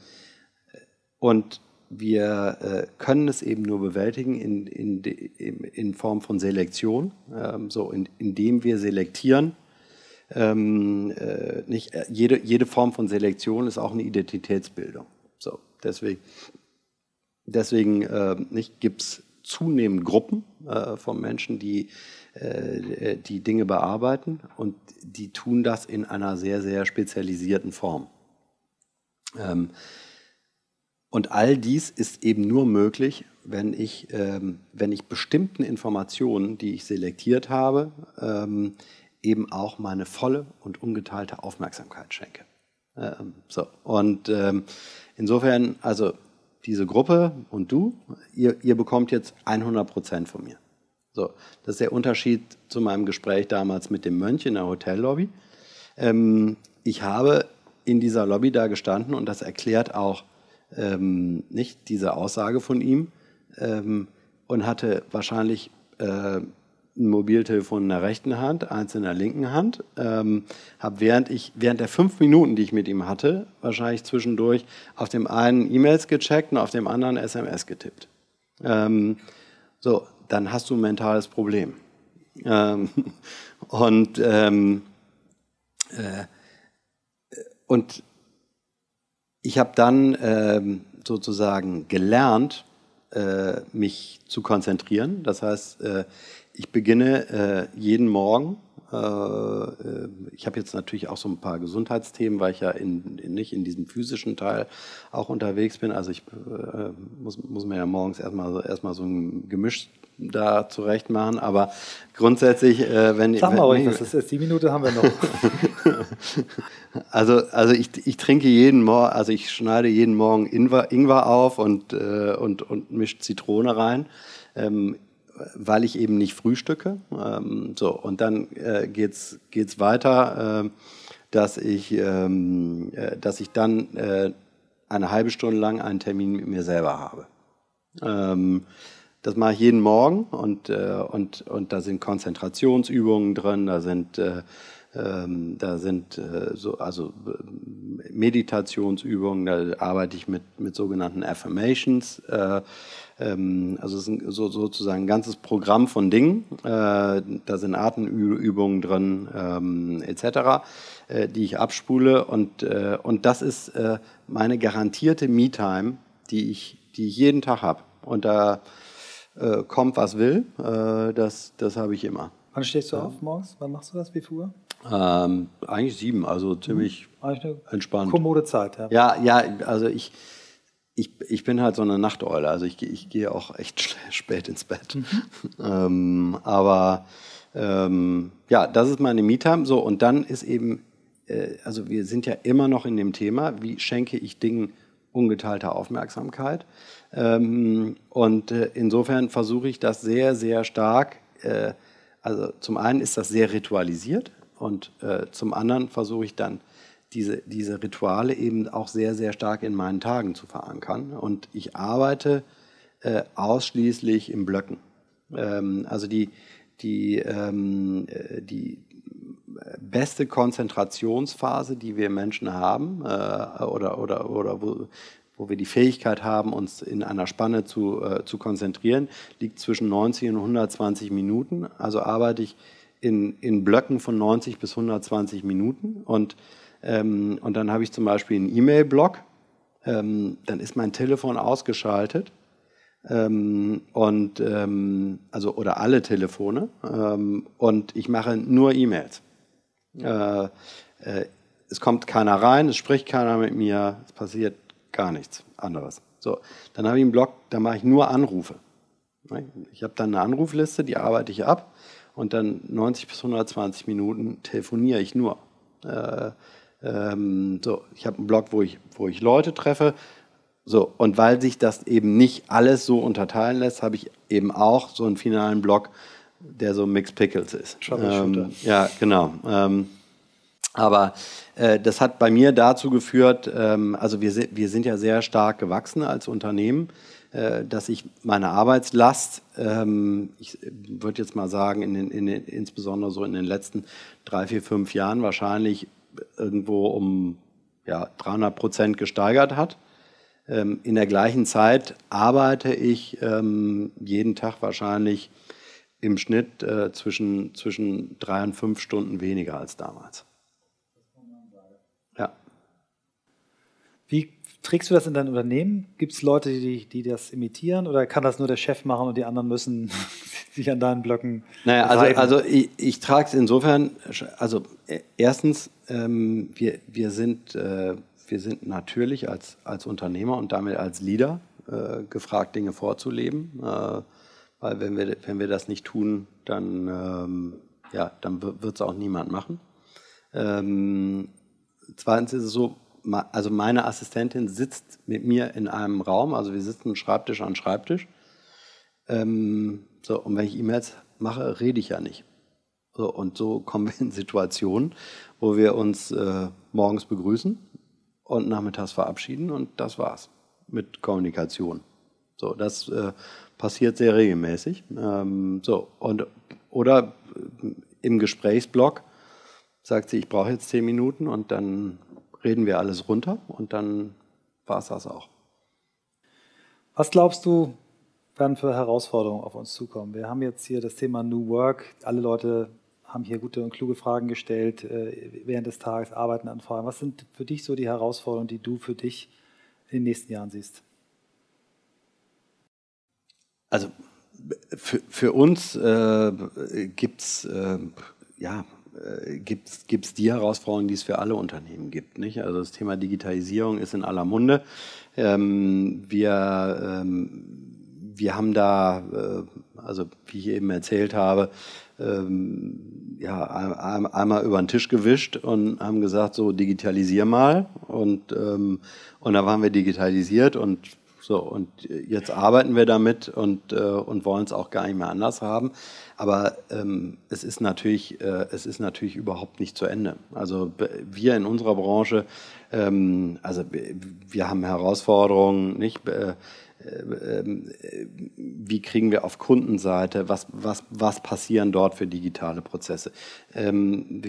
und wir äh, können es eben nur bewältigen in, in, in Form von Selektion, ähm, so in, indem wir selektieren. Ähm, äh, nicht, äh, jede, jede Form von Selektion ist auch eine Identitätsbildung. So, deswegen deswegen äh, gibt es zunehmend Gruppen äh, von Menschen, die äh, die Dinge bearbeiten und die tun das in einer sehr, sehr spezialisierten Form. Ähm, und all dies ist eben nur möglich, wenn ich, ähm, wenn ich bestimmten Informationen, die ich selektiert habe, ähm, eben auch meine volle und ungeteilte Aufmerksamkeit schenke. Ähm, so. Und ähm, insofern, also diese Gruppe und du, ihr, ihr bekommt jetzt 100 Prozent von mir. So, das ist der Unterschied zu meinem Gespräch damals mit dem Mönch in der Hotellobby. Ähm, ich habe in dieser Lobby da gestanden und das erklärt auch ähm, nicht diese Aussage von ihm ähm, und hatte wahrscheinlich äh, ein Mobiltelefon in der rechten Hand, eins in der linken Hand. Ähm, habe während während der fünf Minuten, die ich mit ihm hatte, wahrscheinlich zwischendurch auf dem einen E-Mails gecheckt und auf dem anderen SMS getippt. Ähm, so, dann hast du ein mentales Problem. Ähm, und ähm, äh, und ich habe dann ähm, sozusagen gelernt, äh, mich zu konzentrieren. Das heißt, äh, ich beginne äh, jeden Morgen. Äh, äh, ich habe jetzt natürlich auch so ein paar Gesundheitsthemen, weil ich ja in, in, nicht in diesem physischen Teil auch unterwegs bin. Also ich äh, muss, muss mir ja morgens erstmal erstmal so ein Gemisch da zurecht machen. Aber grundsätzlich, äh, wenn Sag mal ruhig, was das ist. Die Minute haben wir noch. also, also ich, ich trinke jeden Morgen, also ich schneide jeden Morgen Ingwer, Ingwer auf und, äh, und, und mische Zitrone rein. Ähm, weil ich eben nicht frühstücke. Ähm, so, und dann äh, geht es weiter, äh, dass, ich, ähm, äh, dass ich dann äh, eine halbe Stunde lang einen Termin mit mir selber habe. Ähm, das mache ich jeden Morgen und, äh, und, und da sind Konzentrationsübungen drin, da sind, äh, ähm, da sind äh, so, also äh, Meditationsübungen, da arbeite ich mit, mit sogenannten Affirmations. Äh, ähm, also es ist so, sozusagen ein ganzes Programm von Dingen. Äh, da sind Atemübungen drin, ähm, etc., äh, die ich abspule. Und, äh, und das ist äh, meine garantierte Me-Time, die ich, die ich jeden Tag habe. Und da äh, kommt, was will. Äh, das das habe ich immer. Wann stehst du ja. auf morgens? Wann machst du das? Wie viel Uhr? Ähm, eigentlich sieben, also ziemlich mhm. entspannt. Kommode Zeit, ja. Ja, ja, also ich, ich, ich bin halt so eine Nachteule, also ich, ich gehe auch echt spät ins Bett. Mhm. ähm, aber ähm, ja, das ist meine Me-Time. So, und dann ist eben, äh, also wir sind ja immer noch in dem Thema, wie schenke ich Dingen ungeteilte Aufmerksamkeit. Ähm, und äh, insofern versuche ich das sehr, sehr stark. Äh, also zum einen ist das sehr ritualisiert und äh, zum anderen versuche ich dann diese, diese Rituale eben auch sehr, sehr stark in meinen Tagen zu verankern. Und ich arbeite äh, ausschließlich in Blöcken. Ähm, also die, die, ähm, äh, die beste Konzentrationsphase, die wir Menschen haben, äh, oder, oder, oder wo, wo wir die Fähigkeit haben, uns in einer Spanne zu, äh, zu konzentrieren, liegt zwischen 90 und 120 Minuten. Also arbeite ich in, in Blöcken von 90 bis 120 Minuten und, ähm, und dann habe ich zum Beispiel einen E-Mail-Block, ähm, dann ist mein Telefon ausgeschaltet ähm, und ähm, also oder alle Telefone ähm, und ich mache nur E-Mails. Äh, äh, es kommt keiner rein, es spricht keiner mit mir, es passiert gar nichts anderes. So, dann habe ich einen Blog, da mache ich nur Anrufe. Ich habe dann eine Anrufliste, die arbeite ich ab und dann 90 bis 120 Minuten telefoniere ich nur. Äh, ähm, so, ich habe einen Blog, wo ich, wo ich Leute treffe. So, und weil sich das eben nicht alles so unterteilen lässt, habe ich eben auch so einen finalen Blog, der so Mixed Pickles ist. Ähm, ja, genau. Ähm, aber äh, das hat bei mir dazu geführt, ähm, also wir, wir sind ja sehr stark gewachsen als Unternehmen, äh, dass ich meine Arbeitslast, ähm, ich würde jetzt mal sagen, in den, in den, insbesondere so in den letzten drei, vier, fünf Jahren wahrscheinlich irgendwo um ja, 300 Prozent gesteigert hat. Ähm, in der gleichen Zeit arbeite ich ähm, jeden Tag wahrscheinlich im Schnitt äh, zwischen, zwischen drei und fünf Stunden weniger als damals. Ja. Wie trägst du das in dein Unternehmen? Gibt es Leute, die, die das imitieren oder kann das nur der Chef machen und die anderen müssen sich an deinen Blöcken? Naja, also, also ich, ich trage es insofern, also äh, erstens, ähm, wir, wir, sind, äh, wir sind natürlich als, als Unternehmer und damit als Leader äh, gefragt, Dinge vorzuleben. Äh, weil wenn wir, wenn wir das nicht tun, dann, ähm, ja, dann wird es auch niemand machen. Ähm, zweitens ist es so, also meine Assistentin sitzt mit mir in einem Raum, also wir sitzen Schreibtisch an Schreibtisch. Ähm, so, und wenn ich E-Mails mache, rede ich ja nicht. So, und so kommen wir in Situationen, wo wir uns äh, morgens begrüßen und nachmittags verabschieden und das war's mit Kommunikation. So, das äh, passiert sehr regelmäßig. Ähm, so, und, oder im Gesprächsblock sagt sie, ich brauche jetzt zehn Minuten und dann reden wir alles runter und dann war es das auch. Was glaubst du, werden für Herausforderungen auf uns zukommen? Wir haben jetzt hier das Thema New Work. Alle Leute haben hier gute und kluge Fragen gestellt äh, während des Tages, arbeiten an Fragen. Was sind für dich so die Herausforderungen, die du für dich in den nächsten Jahren siehst? Also für, für uns äh, gibt es äh, ja, äh, gibt es die Herausforderungen, die es für alle Unternehmen gibt. Nicht? Also das Thema Digitalisierung ist in aller Munde. Ähm, wir, ähm, wir haben da, äh, also wie ich eben erzählt habe, ähm, ja, einmal über den Tisch gewischt und haben gesagt, so digitalisier mal. Und, ähm, und da waren wir digitalisiert und so, und jetzt arbeiten wir damit und, äh, und wollen es auch gar nicht mehr anders haben. Aber ähm, es, ist natürlich, äh, es ist natürlich überhaupt nicht zu Ende. Also wir in unserer Branche, ähm, also wir haben Herausforderungen, nicht? Äh, ähm, wie kriegen wir auf Kundenseite, was, was, was passieren dort für digitale Prozesse. Ähm,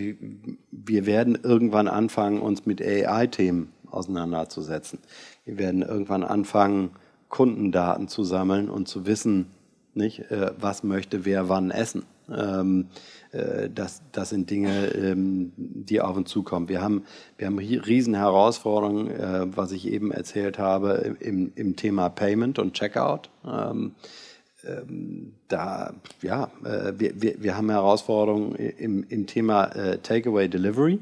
wir werden irgendwann anfangen, uns mit AI-Themen auseinanderzusetzen. Wir werden irgendwann anfangen, Kundendaten zu sammeln und zu wissen, nicht, äh, was möchte wer wann essen. Ähm, äh, das, das sind Dinge, ähm, die auf uns zukommen. Wir haben, wir haben riesen Herausforderungen, äh, was ich eben erzählt habe, im, im Thema Payment und Checkout. Ähm, ähm da, ja, wir, wir, wir haben Herausforderungen im, im Thema Takeaway Delivery.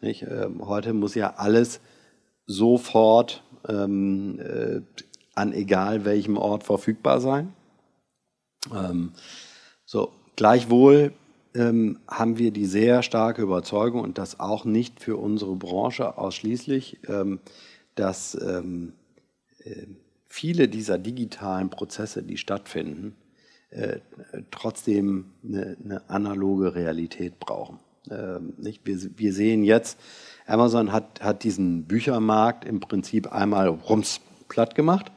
Nicht? Heute muss ja alles sofort ähm, äh, an egal welchem Ort verfügbar sein. Ähm, so, gleichwohl ähm, haben wir die sehr starke Überzeugung und das auch nicht für unsere Branche ausschließlich, ähm, dass ähm, äh, viele dieser digitalen Prozesse, die stattfinden, äh, trotzdem eine, eine, analoge Realität brauchen. Ähm, nicht? Wir, wir sehen jetzt, Amazon hat, hat diesen Büchermarkt im Prinzip einmal rums platt gemacht.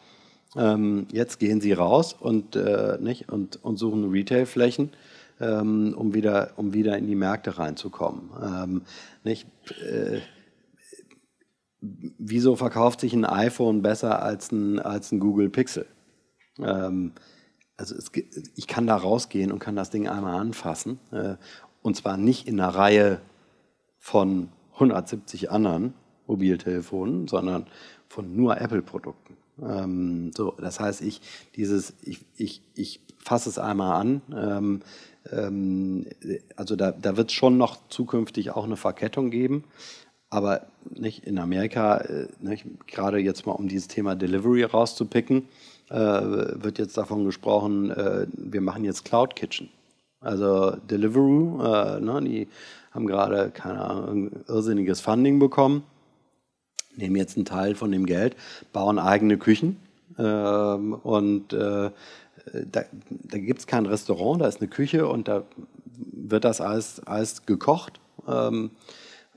Ähm, jetzt gehen sie raus und, äh, nicht, und, und suchen Retailflächen, ähm, um, wieder, um wieder in die Märkte reinzukommen. Ähm, nicht, äh, wieso verkauft sich ein iPhone besser als ein, als ein Google Pixel? Ähm, also es, ich kann da rausgehen und kann das Ding einmal anfassen. Äh, und zwar nicht in einer Reihe von 170 anderen Mobiltelefonen, sondern von nur Apple-Produkten. Ähm, so, das heißt, ich, dieses, ich, ich, ich fasse es einmal an. Ähm, ähm, also da, da wird es schon noch zukünftig auch eine Verkettung geben. Aber nicht in Amerika, äh, nicht, gerade jetzt mal um dieses Thema Delivery rauszupicken, äh, wird jetzt davon gesprochen, äh, wir machen jetzt Cloud Kitchen. Also Deliveroo, äh, ne, die haben gerade, keine Ahnung, irrsinniges Funding bekommen, nehmen jetzt einen Teil von dem Geld, bauen eigene Küchen ähm, und äh, da, da gibt es kein Restaurant, da ist eine Küche und da wird das alles, alles gekocht ähm,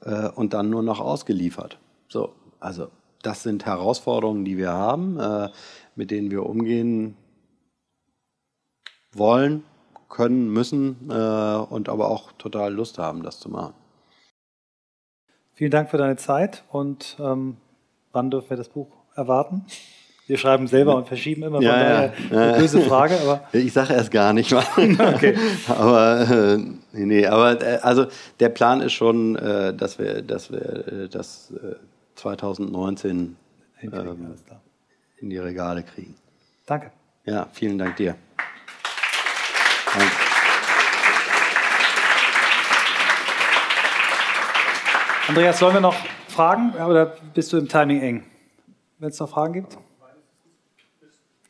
äh, und dann nur noch ausgeliefert. So, also das sind Herausforderungen, die wir haben, äh, mit denen wir umgehen wollen, können, müssen äh, und aber auch total Lust haben, das zu machen. Vielen Dank für deine Zeit und ähm, wann dürfen wir das Buch erwarten? Wir schreiben selber und verschieben immer, ja, daher ja. eine böse Frage. Aber ich sage erst gar nicht mal. okay. aber äh, nee, aber äh, also der Plan ist schon, äh, dass wir, dass wir äh, das 2019 ähm, in die Regale kriegen. Danke. Ja, vielen Dank dir. Danke. Andreas, sollen wir noch fragen oder bist du im Timing eng? Wenn es noch Fragen gibt?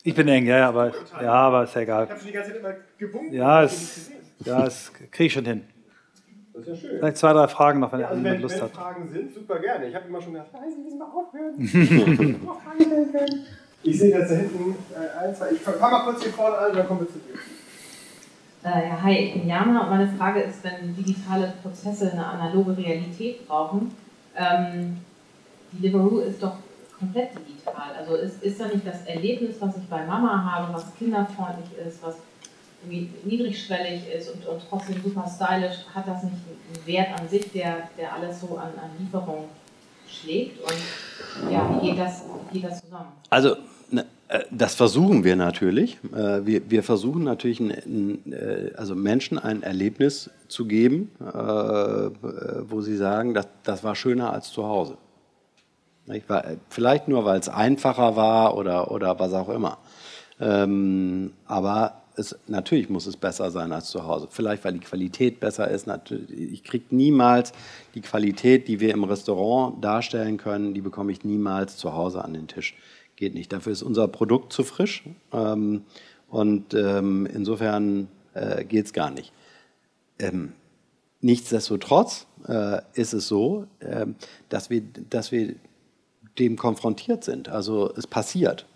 Ich bin eng, ja, aber, ja, aber ist ja egal. Ich habe schon die ganze Zeit immer gewunken. Ja, es, ja, das kriege ich schon hin. Das ist ja schön. Vielleicht zwei, drei Fragen noch, wenn, ja, also jemand Lust wenn hat. Wenn Fragen sind, super gerne. Ich habe immer schon gedacht, weiß nicht, wie Sie mal aufhören. Ich sehe jetzt da hinten äh, ein, zwei. Ich fange mal kurz hier vorne an, dann kommen wir zu dir. Äh, ja, hi, ich bin Jana und meine Frage ist, wenn digitale Prozesse eine analoge Realität brauchen, ähm, Deliveroo ist doch komplett digital. Also ist, ist da nicht das Erlebnis, was ich bei Mama habe, was kinderfreundlich ist, was niedrigschwellig ist und, und trotzdem super stylisch, hat das nicht einen Wert an sich, der, der alles so an, an Lieferung schlägt? Und ja, wie geht das, wie geht das zusammen? Also, das versuchen wir natürlich. Äh, wir, versuchen natürlich äh, also Menschen ein Erlebnis zu geben, wo sie sagen, das, das war schöner als zu Hause. Vielleicht nur, weil es einfacher war oder, oder was auch immer. Ähm, aber es, natürlich muss es besser sein als zu Hause. Vielleicht, weil die Qualität besser ist. Ich kriege niemals die Qualität, die wir im Restaurant darstellen können, die bekomme ich niemals zu Hause an den Tisch. Geht nicht. Dafür ist unser Produkt zu frisch. Ähm, und ähm, insofern äh, geht es gar nicht. Ähm, nichtsdestotrotz äh, ist es so, äh, dass, wir, dass wir dem konfrontiert sind. Also es passiert.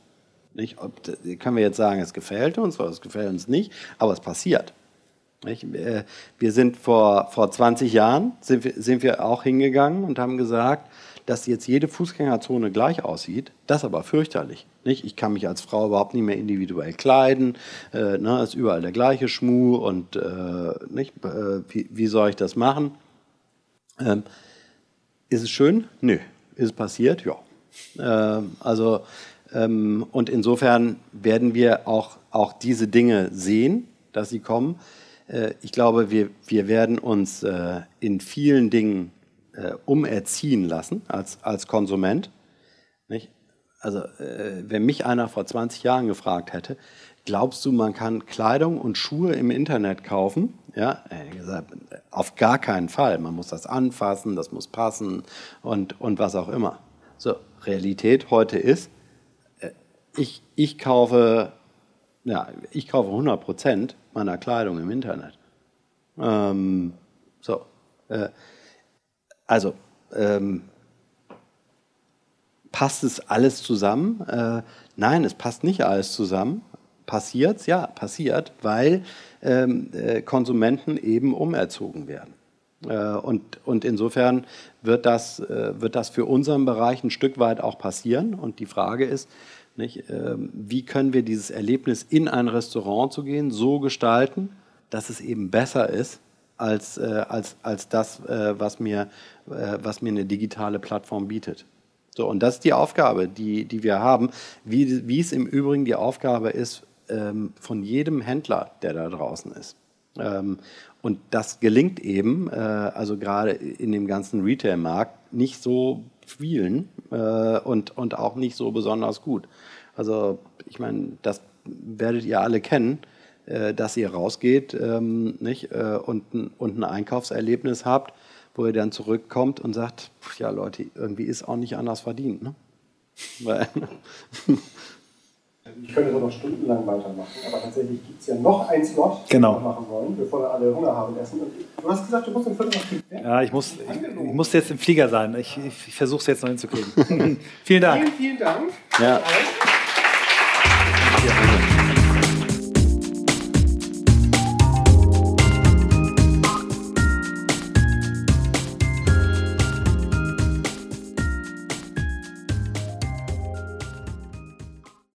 Nicht? Ob, können wir jetzt sagen, es gefällt uns oder es gefällt uns nicht, aber es passiert. Nicht? Wir sind vor, vor 20 Jahren, sind wir, sind wir auch hingegangen und haben gesagt, dass jetzt jede Fußgängerzone gleich aussieht, das aber fürchterlich. Nicht? Ich kann mich als Frau überhaupt nicht mehr individuell kleiden, äh, ne, ist überall der gleiche Schmuh und äh, nicht? Äh, wie, wie, soll ich das machen? Ähm, ist es schön? Nö. Ist es passiert? Ja. Ähm, also, ähm, und insofern werden wir auch, auch diese Dinge sehen, dass sie kommen. Äh, ich glaube, wir, wir werden uns äh, in vielen Dingen äh, umerziehen lassen als, als Konsument. Nicht? Also, wenn mich einer vor 20 Jahren gefragt hätte, glaubst du, man kann Kleidung und Schuhe im Internet kaufen? Ja, gesagt, auf gar keinen Fall. Man muss das anfassen, das muss passen und, und was auch immer. So, Realität heute ist, äh, ich, ich, kaufe, ja, ich kaufe 100% meiner Kleidung im Internet. Ähm, so, äh, also, ähm, passt es alles zusammen? Äh, nein, es passt nicht alles zusammen. Passiert es? Ja, passiert, weil ähm, äh, Konsumenten eben umerzogen werden. Äh, und, und insofern wird das, äh, wird das für unseren Bereich ein Stück weit auch passieren. Und die Frage ist, nicht, ähm, wie können wir dieses Erlebnis in ein Restaurant zu gehen so gestalten, dass es eben besser ist als, äh, als, als das, was mir, was mir eine digitale Plattform bietet. So, und das ist die Aufgabe, die, die wir haben, wie, wie es im Übrigen die Aufgabe ist ähm, von jedem Händler, der da draußen ist. Ähm, und das gelingt eben, äh, also gerade in dem ganzen Retail-Markt, nicht so vielen äh, und, und auch nicht so besonders gut. Also ich meine, das werdet ihr alle kennen, äh, dass ihr rausgeht ähm, nicht, äh, und, und ein Einkaufserlebnis habt, wo ihr dann zurückkommt und sagt, ja Leute, irgendwie ist auch nicht anders verdient. Ne? Ich könnte noch stundenlang weitermachen, aber tatsächlich gibt es ja noch einen Slot, genau. den wir machen wollen, bevor dann alle Hunger haben und essen. Und du hast gesagt, du musst im Viertel nach Ja, ich muss, ich, ich muss jetzt im Flieger sein. Ich, ich, ich versuche es jetzt noch hinzukriegen. vielen Dank. Vielen, vielen Dank. Ja. Ja.